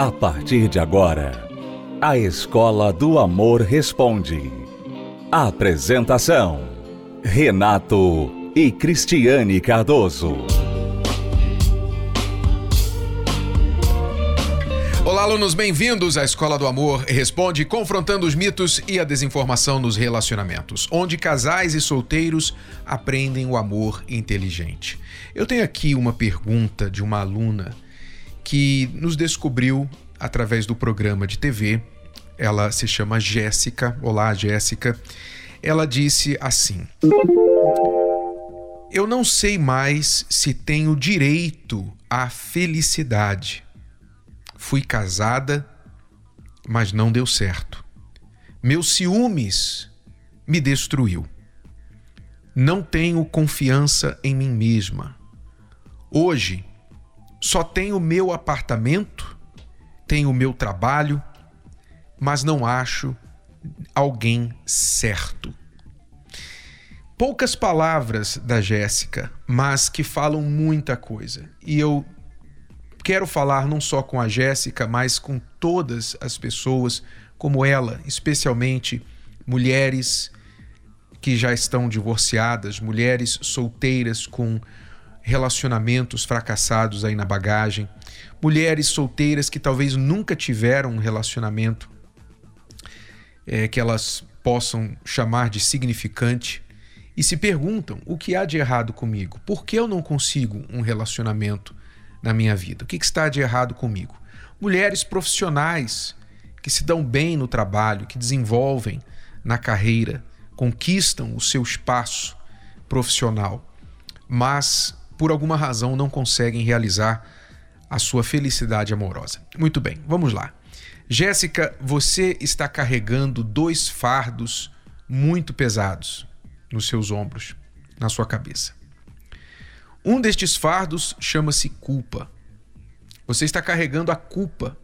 A partir de agora, a Escola do Amor Responde. Apresentação: Renato e Cristiane Cardoso. Olá, alunos, bem-vindos à Escola do Amor Responde, confrontando os mitos e a desinformação nos relacionamentos, onde casais e solteiros aprendem o amor inteligente. Eu tenho aqui uma pergunta de uma aluna que nos descobriu através do programa de TV. Ela se chama Jéssica. Olá, Jéssica. Ela disse assim: Eu não sei mais se tenho direito à felicidade. Fui casada, mas não deu certo. Meus ciúmes me destruiu. Não tenho confiança em mim mesma. Hoje, só tenho o meu apartamento, tenho o meu trabalho, mas não acho alguém certo. Poucas palavras da Jéssica, mas que falam muita coisa. E eu quero falar não só com a Jéssica, mas com todas as pessoas como ela, especialmente mulheres que já estão divorciadas, mulheres solteiras com relacionamentos fracassados aí na bagagem, mulheres solteiras que talvez nunca tiveram um relacionamento é, que elas possam chamar de significante e se perguntam o que há de errado comigo, por que eu não consigo um relacionamento na minha vida, o que está de errado comigo. Mulheres profissionais que se dão bem no trabalho, que desenvolvem na carreira, conquistam o seu espaço profissional, mas por alguma razão não conseguem realizar a sua felicidade amorosa. Muito bem, vamos lá. Jéssica, você está carregando dois fardos muito pesados nos seus ombros, na sua cabeça. Um destes fardos chama-se culpa. Você está carregando a culpa.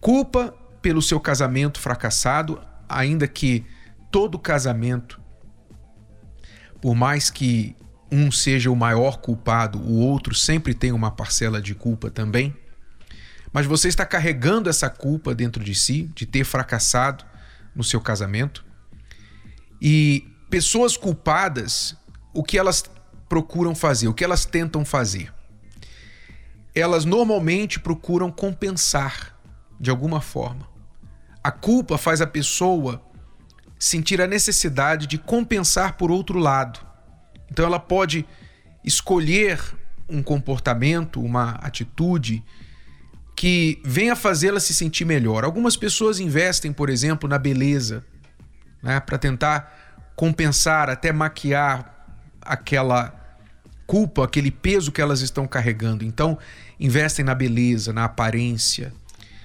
Culpa pelo seu casamento fracassado, ainda que todo casamento, por mais que um seja o maior culpado, o outro sempre tem uma parcela de culpa também. Mas você está carregando essa culpa dentro de si, de ter fracassado no seu casamento. E pessoas culpadas, o que elas procuram fazer, o que elas tentam fazer? Elas normalmente procuram compensar de alguma forma. A culpa faz a pessoa sentir a necessidade de compensar por outro lado. Então ela pode escolher um comportamento, uma atitude que venha fazê-la se sentir melhor. Algumas pessoas investem, por exemplo, na beleza, né, para tentar compensar, até maquiar aquela culpa, aquele peso que elas estão carregando. Então, investem na beleza, na aparência.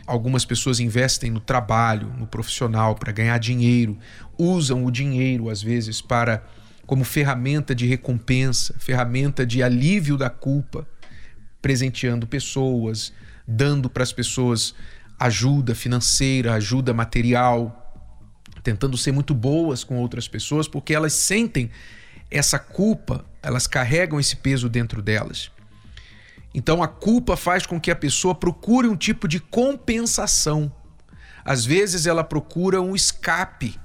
Algumas pessoas investem no trabalho, no profissional para ganhar dinheiro, usam o dinheiro às vezes para como ferramenta de recompensa, ferramenta de alívio da culpa, presenteando pessoas, dando para as pessoas ajuda financeira, ajuda material, tentando ser muito boas com outras pessoas, porque elas sentem essa culpa, elas carregam esse peso dentro delas. Então a culpa faz com que a pessoa procure um tipo de compensação. Às vezes ela procura um escape,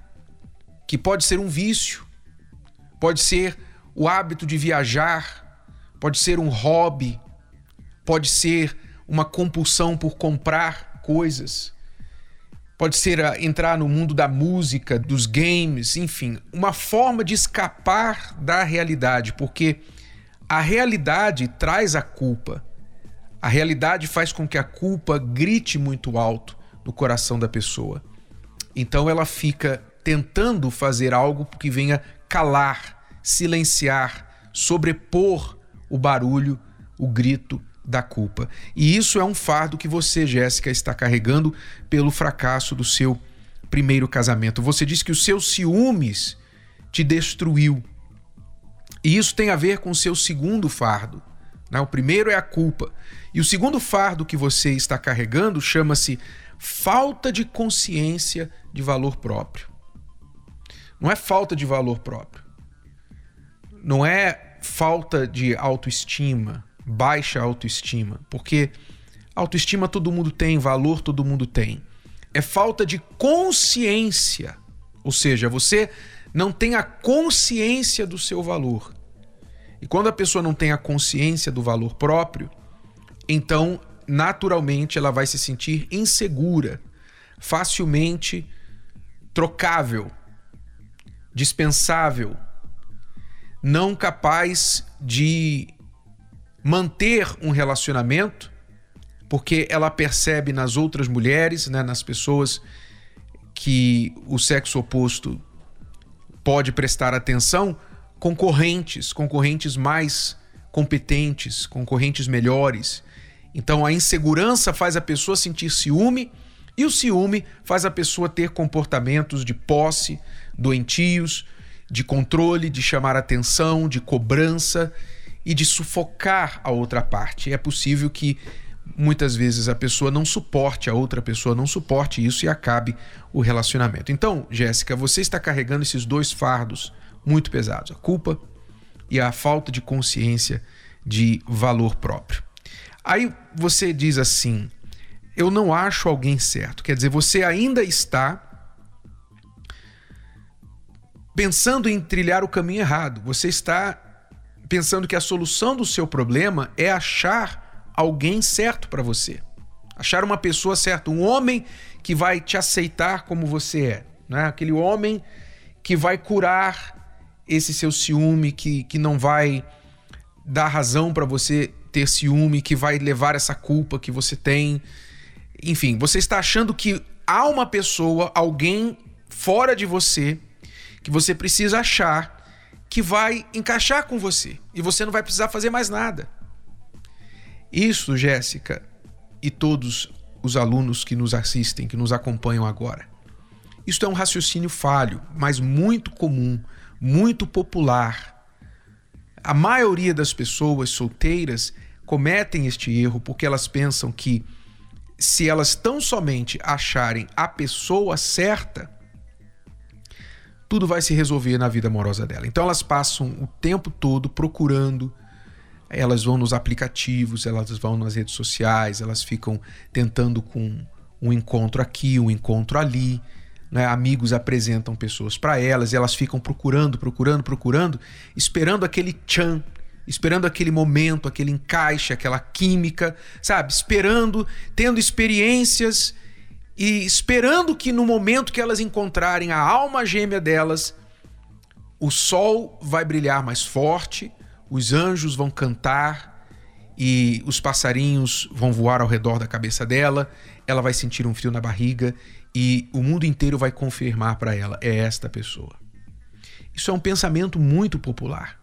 que pode ser um vício, pode ser o hábito de viajar, pode ser um hobby, pode ser uma compulsão por comprar coisas, pode ser entrar no mundo da música, dos games, enfim, uma forma de escapar da realidade, porque a realidade traz a culpa. A realidade faz com que a culpa grite muito alto no coração da pessoa. Então ela fica tentando fazer algo que venha calar, silenciar, sobrepor o barulho, o grito da culpa. E isso é um fardo que você, Jéssica, está carregando pelo fracasso do seu primeiro casamento. Você disse que os seus ciúmes te destruiu. E isso tem a ver com o seu segundo fardo. Né? O primeiro é a culpa. E o segundo fardo que você está carregando chama-se falta de consciência de valor próprio. Não é falta de valor próprio. Não é falta de autoestima, baixa autoestima, porque Autoestima todo mundo tem, valor todo mundo tem. É falta de consciência. Ou seja, você não tem a consciência do seu valor. E quando a pessoa não tem a consciência do valor próprio, então naturalmente ela vai se sentir insegura, facilmente trocável, dispensável, não capaz de manter um relacionamento, porque ela percebe nas outras mulheres, né, nas pessoas que o sexo oposto pode prestar atenção, concorrentes, concorrentes mais competentes, concorrentes melhores. Então a insegurança faz a pessoa sentir ciúme e o ciúme faz a pessoa ter comportamentos de posse, doentios, de controle, de chamar atenção, de cobrança e de sufocar a outra parte. É possível que muitas vezes a pessoa não suporte, a outra pessoa não suporte isso e acabe o relacionamento. Então, Jéssica, você está carregando esses dois fardos muito pesados: a culpa e a falta de consciência de valor próprio. Aí você diz assim: eu não acho alguém certo. Quer dizer, você ainda está pensando em trilhar o caminho errado. Você está pensando que a solução do seu problema é achar alguém certo para você. Achar uma pessoa certa, um homem que vai te aceitar como você é, né? Aquele homem que vai curar esse seu ciúme, que, que não vai dar razão para você ter ciúme, que vai levar essa culpa que você tem. Enfim, você está achando que há uma pessoa, alguém fora de você, que você precisa achar que vai encaixar com você e você não vai precisar fazer mais nada. Isso, Jéssica, e todos os alunos que nos assistem, que nos acompanham agora. Isso é um raciocínio falho, mas muito comum, muito popular. A maioria das pessoas solteiras cometem este erro porque elas pensam que se elas tão somente acharem a pessoa certa, tudo vai se resolver na vida amorosa dela. Então elas passam o tempo todo procurando, elas vão nos aplicativos, elas vão nas redes sociais, elas ficam tentando com um encontro aqui, um encontro ali. Né? Amigos apresentam pessoas para elas e elas ficam procurando, procurando, procurando, esperando aquele tchan, esperando aquele momento, aquele encaixe, aquela química, sabe? Esperando, tendo experiências e esperando que no momento que elas encontrarem a alma gêmea delas, o sol vai brilhar mais forte, os anjos vão cantar e os passarinhos vão voar ao redor da cabeça dela, ela vai sentir um frio na barriga e o mundo inteiro vai confirmar para ela: é esta pessoa. Isso é um pensamento muito popular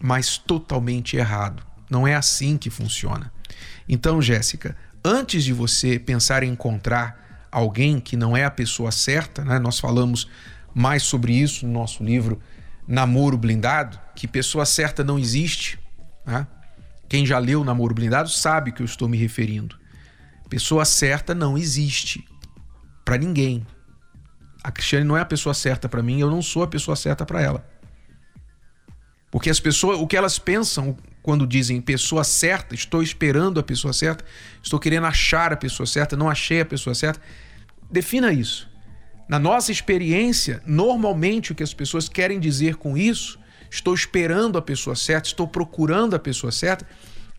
mas totalmente errado. Não é assim que funciona. Então, Jéssica, antes de você pensar em encontrar alguém que não é a pessoa certa, né? nós falamos mais sobre isso no nosso livro Namoro Blindado, que pessoa certa não existe. Né? Quem já leu Namoro Blindado sabe que eu estou me referindo. Pessoa certa não existe para ninguém. A Cristiane não é a pessoa certa para mim, eu não sou a pessoa certa para ela. Porque as pessoas, o que elas pensam quando dizem pessoa certa, estou esperando a pessoa certa, estou querendo achar a pessoa certa, não achei a pessoa certa. Defina isso. Na nossa experiência, normalmente o que as pessoas querem dizer com isso, estou esperando a pessoa certa, estou procurando a pessoa certa,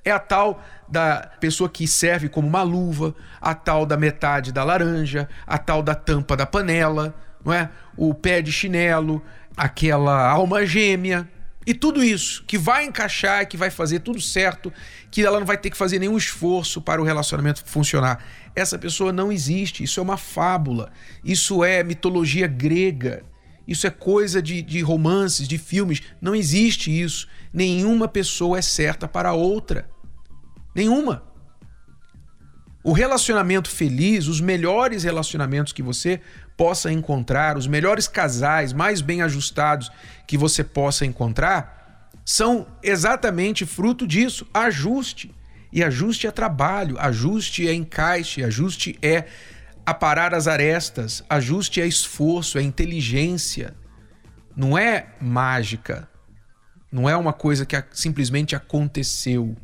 é a tal da pessoa que serve como uma luva, a tal da metade da laranja, a tal da tampa da panela, não é? O pé de chinelo, aquela alma gêmea, e tudo isso que vai encaixar, que vai fazer tudo certo, que ela não vai ter que fazer nenhum esforço para o relacionamento funcionar. Essa pessoa não existe. Isso é uma fábula. Isso é mitologia grega. Isso é coisa de, de romances, de filmes. Não existe isso. Nenhuma pessoa é certa para outra. Nenhuma. O relacionamento feliz, os melhores relacionamentos que você possa encontrar, os melhores casais mais bem ajustados que você possa encontrar, são exatamente fruto disso: ajuste. E ajuste é trabalho, ajuste é encaixe, ajuste é aparar as arestas, ajuste é esforço, é inteligência. Não é mágica. Não é uma coisa que simplesmente aconteceu.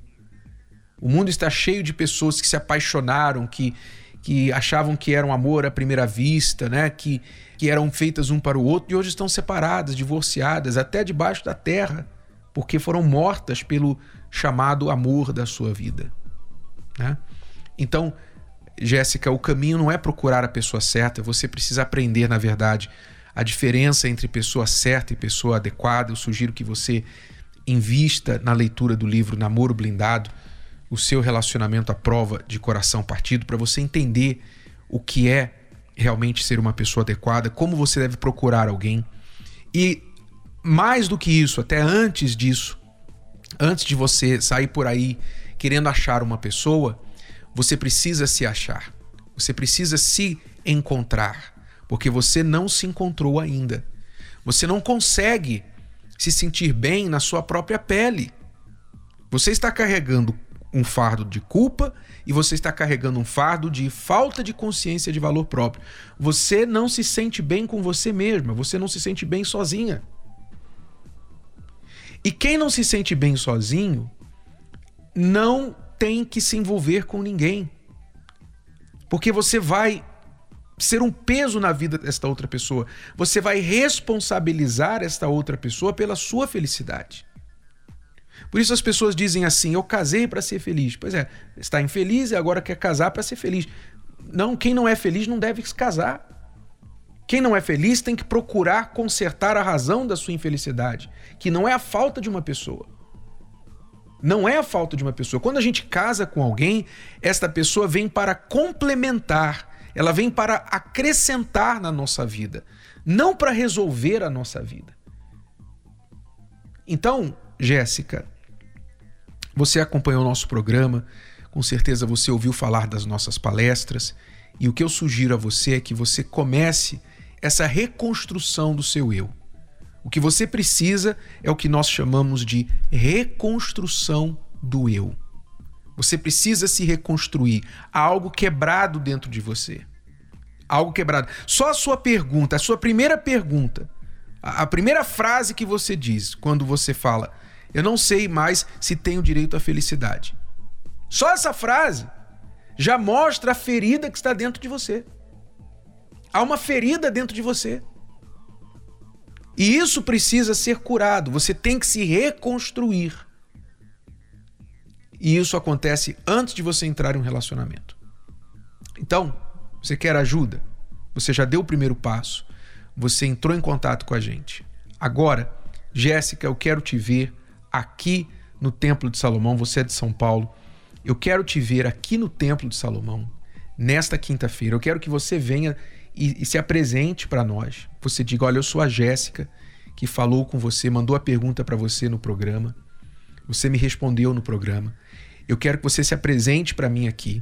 O mundo está cheio de pessoas que se apaixonaram, que, que achavam que era um amor à primeira vista, né? que, que eram feitas um para o outro e hoje estão separadas, divorciadas, até debaixo da terra, porque foram mortas pelo chamado amor da sua vida. Né? Então, Jéssica, o caminho não é procurar a pessoa certa, você precisa aprender, na verdade, a diferença entre pessoa certa e pessoa adequada. Eu sugiro que você invista na leitura do livro Namoro Blindado, o seu relacionamento à prova de coração partido, para você entender o que é realmente ser uma pessoa adequada, como você deve procurar alguém. E mais do que isso, até antes disso, antes de você sair por aí querendo achar uma pessoa, você precisa se achar. Você precisa se encontrar, porque você não se encontrou ainda. Você não consegue se sentir bem na sua própria pele. Você está carregando um fardo de culpa e você está carregando um fardo de falta de consciência de valor próprio. Você não se sente bem com você mesma, você não se sente bem sozinha. E quem não se sente bem sozinho não tem que se envolver com ninguém. Porque você vai ser um peso na vida desta outra pessoa. Você vai responsabilizar esta outra pessoa pela sua felicidade. Por isso as pessoas dizem assim: eu casei para ser feliz. Pois é, está infeliz e agora quer casar para ser feliz. Não, quem não é feliz não deve se casar. Quem não é feliz tem que procurar consertar a razão da sua infelicidade, que não é a falta de uma pessoa. Não é a falta de uma pessoa. Quando a gente casa com alguém, esta pessoa vem para complementar, ela vem para acrescentar na nossa vida, não para resolver a nossa vida. Então, Jéssica, você acompanhou o nosso programa, com certeza você ouviu falar das nossas palestras, e o que eu sugiro a você é que você comece essa reconstrução do seu eu. O que você precisa é o que nós chamamos de reconstrução do eu. Você precisa se reconstruir. Há algo quebrado dentro de você. Algo quebrado. Só a sua pergunta, a sua primeira pergunta, a primeira frase que você diz quando você fala, eu não sei mais se tenho direito à felicidade. Só essa frase já mostra a ferida que está dentro de você. Há uma ferida dentro de você. E isso precisa ser curado. Você tem que se reconstruir. E isso acontece antes de você entrar em um relacionamento. Então, você quer ajuda? Você já deu o primeiro passo. Você entrou em contato com a gente. Agora, Jéssica, eu quero te ver aqui no Templo de Salomão, você é de São Paulo. Eu quero te ver aqui no Templo de Salomão nesta quinta-feira. Eu quero que você venha e, e se apresente para nós. Você diga: Olha, eu sou a Jéssica que falou com você, mandou a pergunta para você no programa. Você me respondeu no programa. Eu quero que você se apresente para mim aqui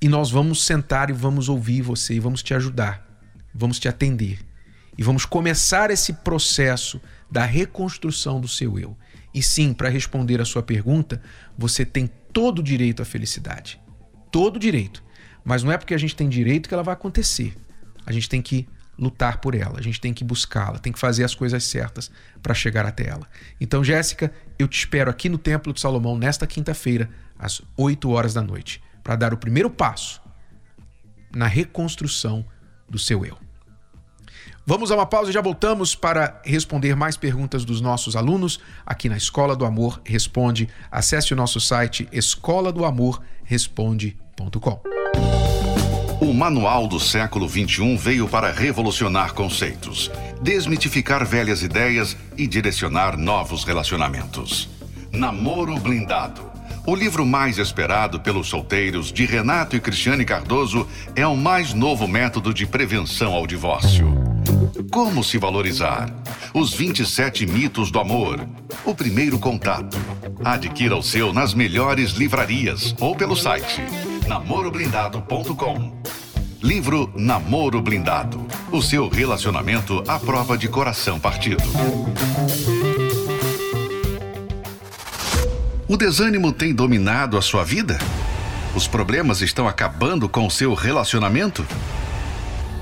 e nós vamos sentar e vamos ouvir você e vamos te ajudar, vamos te atender e vamos começar esse processo da reconstrução do seu eu. E sim, para responder a sua pergunta, você tem todo o direito à felicidade. Todo o direito. Mas não é porque a gente tem direito que ela vai acontecer. A gente tem que lutar por ela, a gente tem que buscá-la, tem que fazer as coisas certas para chegar até ela. Então, Jéssica, eu te espero aqui no Templo de Salomão nesta quinta-feira, às 8 horas da noite, para dar o primeiro passo na reconstrução do seu eu. Vamos a uma pausa e já voltamos para responder mais perguntas dos nossos alunos aqui na Escola do Amor Responde. Acesse o nosso site escola do amor responde.com. O Manual do Século XXI veio para revolucionar conceitos, desmitificar velhas ideias e direcionar novos relacionamentos. Namoro Blindado. O livro mais esperado pelos solteiros de Renato e Cristiane Cardoso é o mais novo método de prevenção ao divórcio. Como se valorizar? Os 27 mitos do amor. O primeiro contato. Adquira o seu nas melhores livrarias ou pelo site namoroblindado.com. Livro Namoro Blindado. O seu relacionamento à prova de coração partido. O desânimo tem dominado a sua vida? Os problemas estão acabando com o seu relacionamento?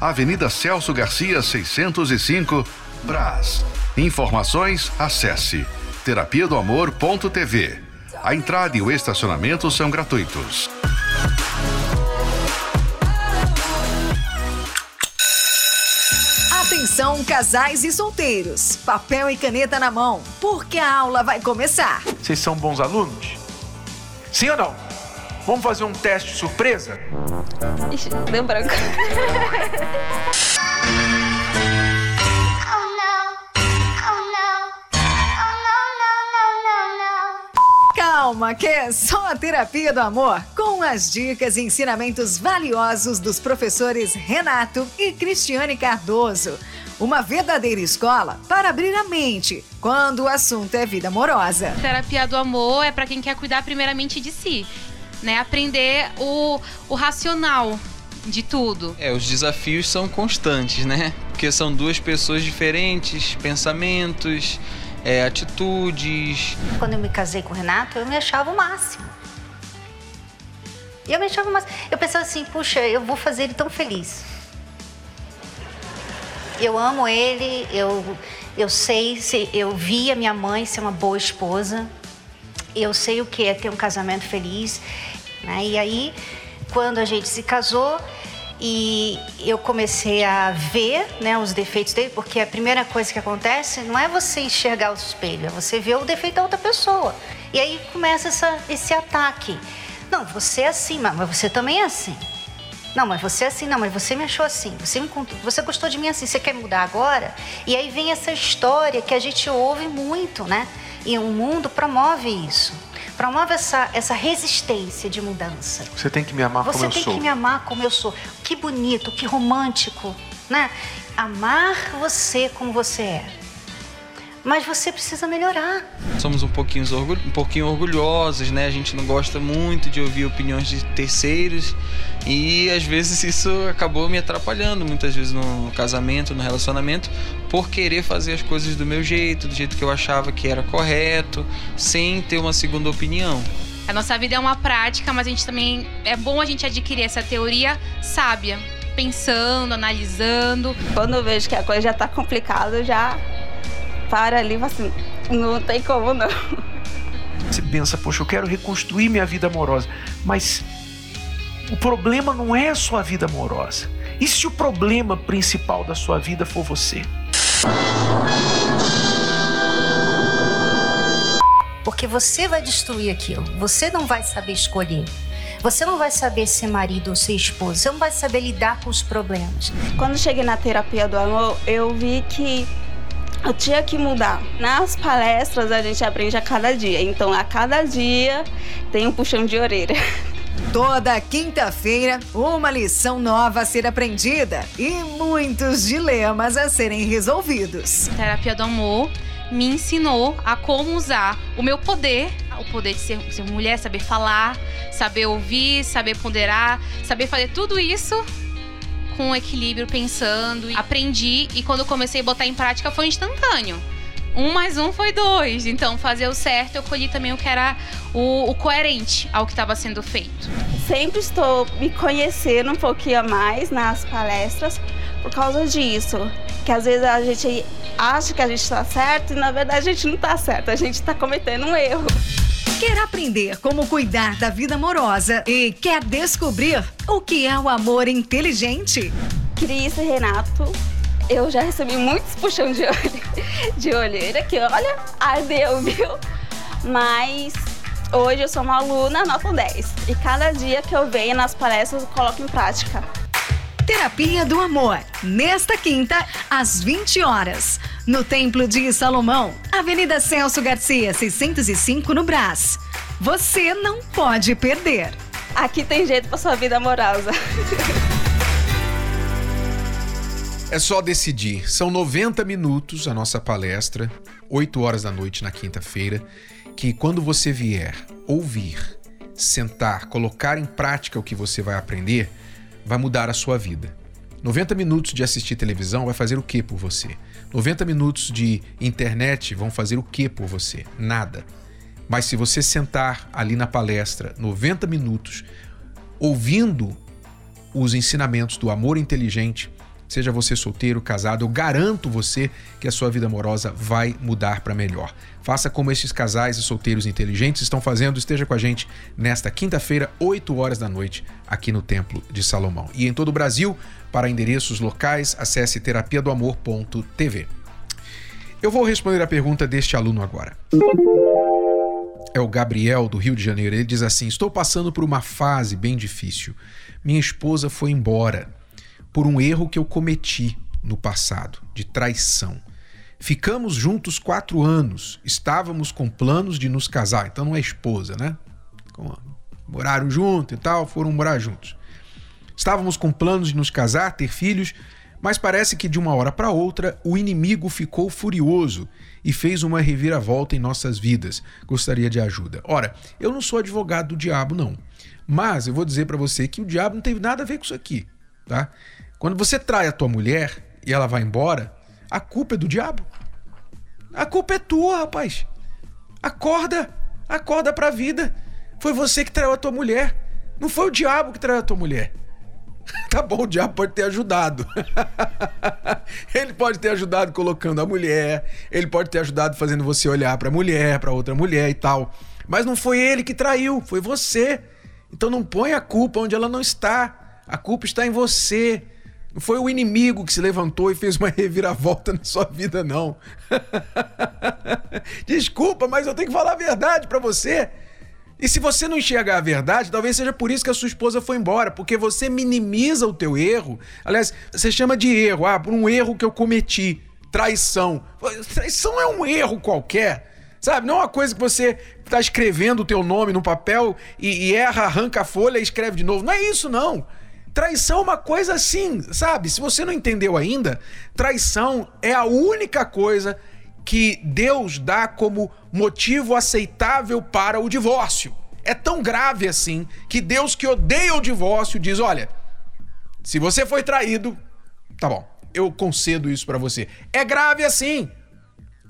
Avenida Celso Garcia, 605, Brás. Informações, acesse terapia do amor.tv. A entrada e o estacionamento são gratuitos. Atenção, casais e solteiros. Papel e caneta na mão, porque a aula vai começar. Vocês são bons alunos? Sim ou não? Vamos fazer um teste surpresa? Ixi, deu branco. Calma, que é só a terapia do amor, com as dicas e ensinamentos valiosos dos professores Renato e Cristiane Cardoso. Uma verdadeira escola para abrir a mente quando o assunto é vida amorosa. Terapia do amor é para quem quer cuidar primeiramente de si, né? Aprender o, o racional de tudo. É, os desafios são constantes, né? Porque são duas pessoas diferentes, pensamentos, é, atitudes. Quando eu me casei com o Renato, eu me achava o máximo. E eu me achava o máximo. Eu pensava assim, puxa, eu vou fazer ele tão feliz. Eu amo ele, eu, eu sei, se, eu vi a minha mãe ser uma boa esposa, eu sei o que é ter um casamento feliz. Né? E aí, quando a gente se casou, e eu comecei a ver né, os defeitos dele, porque a primeira coisa que acontece não é você enxergar o espelho, é você ver o defeito da outra pessoa. E aí começa essa, esse ataque. Não, você é assim, mas você também é assim. Não, mas você é assim, não, mas você me achou assim, você, me, você gostou de mim assim, você quer mudar agora? E aí vem essa história que a gente ouve muito, né? E o mundo promove isso promove essa, essa resistência de mudança. Você tem que me amar Você como eu sou. Você tem que me amar como eu sou. Que bonito, que romântico, né? Amar você como você é. Mas você precisa melhorar. Somos um pouquinho, um pouquinho orgulhosos, né? A gente não gosta muito de ouvir opiniões de terceiros e às vezes isso acabou me atrapalhando, muitas vezes no casamento, no relacionamento, por querer fazer as coisas do meu jeito, do jeito que eu achava que era correto, sem ter uma segunda opinião. A nossa vida é uma prática, mas a gente também é bom a gente adquirir essa teoria sábia, pensando, analisando. Quando eu vejo que a coisa já está complicada, eu já para ali e assim, não tem como não. Você pensa, poxa, eu quero reconstruir minha vida amorosa, mas o problema não é a sua vida amorosa. E se o problema principal da sua vida for você? Porque você vai destruir aquilo. Você não vai saber escolher. Você não vai saber ser marido ou ser esposa. Você não vai saber lidar com os problemas. Quando cheguei na terapia do amor, eu vi que eu tinha que mudar. Nas palestras a gente aprende a cada dia. Então a cada dia tem um puxão de orelha. Toda quinta-feira, uma lição nova a ser aprendida e muitos dilemas a serem resolvidos. A terapia do amor me ensinou a como usar o meu poder, o poder de ser, ser mulher, saber falar, saber ouvir, saber ponderar, saber fazer tudo isso com equilíbrio, pensando. Aprendi e quando comecei a botar em prática foi instantâneo. Um mais um foi dois. Então, fazer o certo, eu colhi também o que era o, o coerente ao que estava sendo feito. Sempre estou me conhecendo um pouquinho mais nas palestras por causa disso. Que às vezes a gente acha que a gente está certo e na verdade a gente não está certo, a gente está cometendo um erro. Quer aprender como cuidar da vida amorosa e quer descobrir o que é o amor inteligente? Cris e Renato, eu já recebi muitos puxão de, olho, de olheira que, olha, ardeu, viu? Mas hoje eu sou uma aluna nota 10 e cada dia que eu venho nas palestras eu coloco em prática. Terapia do Amor, nesta quinta, às 20 horas, no Templo de Salomão, Avenida Celso Garcia, 605, no Brás. Você não pode perder. Aqui tem jeito para sua vida amorosa. É só decidir. São 90 minutos a nossa palestra, 8 horas da noite na quinta-feira, que quando você vier ouvir sentar, colocar em prática o que você vai aprender, vai mudar a sua vida. 90 minutos de assistir televisão vai fazer o que por você? 90 minutos de internet vão fazer o que por você? Nada. Mas se você sentar ali na palestra 90 minutos, ouvindo os ensinamentos do amor inteligente, seja você solteiro, casado, eu garanto você que a sua vida amorosa vai mudar para melhor. Faça como esses casais e solteiros inteligentes estão fazendo, esteja com a gente nesta quinta-feira, 8 horas da noite, aqui no Templo de Salomão. E em todo o Brasil, para endereços locais, acesse terapia do amor.tv. Eu vou responder a pergunta deste aluno agora. É o Gabriel, do Rio de Janeiro. Ele diz assim: Estou passando por uma fase bem difícil. Minha esposa foi embora por um erro que eu cometi no passado, de traição. Ficamos juntos quatro anos, estávamos com planos de nos casar, então não é esposa, né? Moraram junto e tal, foram morar juntos. Estávamos com planos de nos casar, ter filhos, mas parece que de uma hora para outra o inimigo ficou furioso e fez uma reviravolta em nossas vidas. Gostaria de ajuda. Ora, eu não sou advogado do diabo, não. Mas eu vou dizer para você que o diabo não teve nada a ver com isso aqui, tá? Quando você trai a tua mulher e ela vai embora, a culpa é do diabo. A culpa é tua, rapaz. Acorda, acorda pra vida. Foi você que traiu a tua mulher. Não foi o diabo que traiu a tua mulher. Tá bom, o diabo pode ter ajudado. ele pode ter ajudado colocando a mulher, ele pode ter ajudado fazendo você olhar para mulher, para outra mulher e tal. Mas não foi ele que traiu, foi você. Então não põe a culpa onde ela não está. A culpa está em você. Não foi o inimigo que se levantou e fez uma reviravolta na sua vida, não. Desculpa, mas eu tenho que falar a verdade para você. E se você não enxergar a verdade, talvez seja por isso que a sua esposa foi embora, porque você minimiza o teu erro. Aliás, você chama de erro, ah, por um erro que eu cometi, traição. Traição é um erro qualquer. Sabe, não é uma coisa que você está escrevendo o teu nome no papel e, e erra, arranca a folha e escreve de novo. Não é isso, não. Traição é uma coisa assim, sabe? Se você não entendeu ainda, traição é a única coisa que Deus dá como motivo aceitável para o divórcio. É tão grave assim que Deus que odeia o divórcio diz: olha, se você foi traído, tá bom, eu concedo isso para você. É grave assim.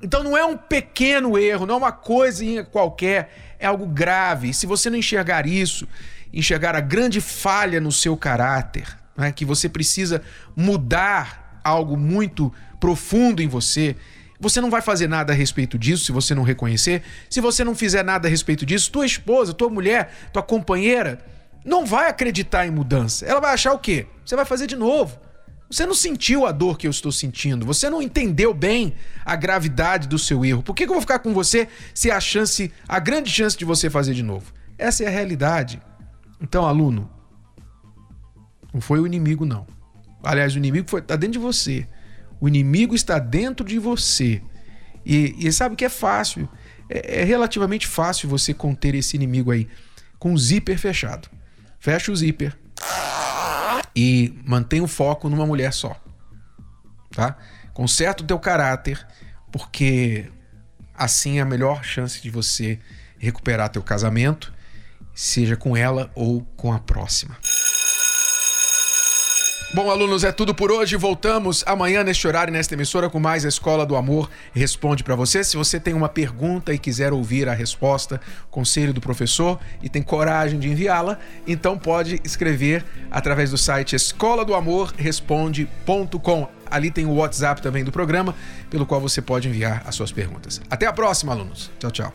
Então não é um pequeno erro, não é uma coisinha qualquer, é algo grave. E se você não enxergar isso, enxergar a grande falha no seu caráter, né? que você precisa mudar algo muito profundo em você. Você não vai fazer nada a respeito disso se você não reconhecer. Se você não fizer nada a respeito disso, tua esposa, tua mulher, tua companheira não vai acreditar em mudança. Ela vai achar o quê? Você vai fazer de novo. Você não sentiu a dor que eu estou sentindo. Você não entendeu bem a gravidade do seu erro. Por que, que eu vou ficar com você se a chance, a grande chance de você fazer de novo? Essa é a realidade. Então, aluno, não foi o inimigo, não. Aliás, o inimigo está dentro de você. O inimigo está dentro de você. E, e sabe que é fácil. É, é, relativamente fácil você conter esse inimigo aí com o zíper fechado. Fecha o zíper e mantém o foco numa mulher só. Tá? Conserta o teu caráter, porque assim é a melhor chance de você recuperar teu casamento seja com ela ou com a próxima. Bom, alunos, é tudo por hoje. Voltamos amanhã neste horário, nesta emissora, com mais a Escola do Amor Responde para você. Se você tem uma pergunta e quiser ouvir a resposta, conselho do professor e tem coragem de enviá-la, então pode escrever através do site escola do amor responde.com. Ali tem o WhatsApp também do programa, pelo qual você pode enviar as suas perguntas. Até a próxima, alunos. Tchau, tchau.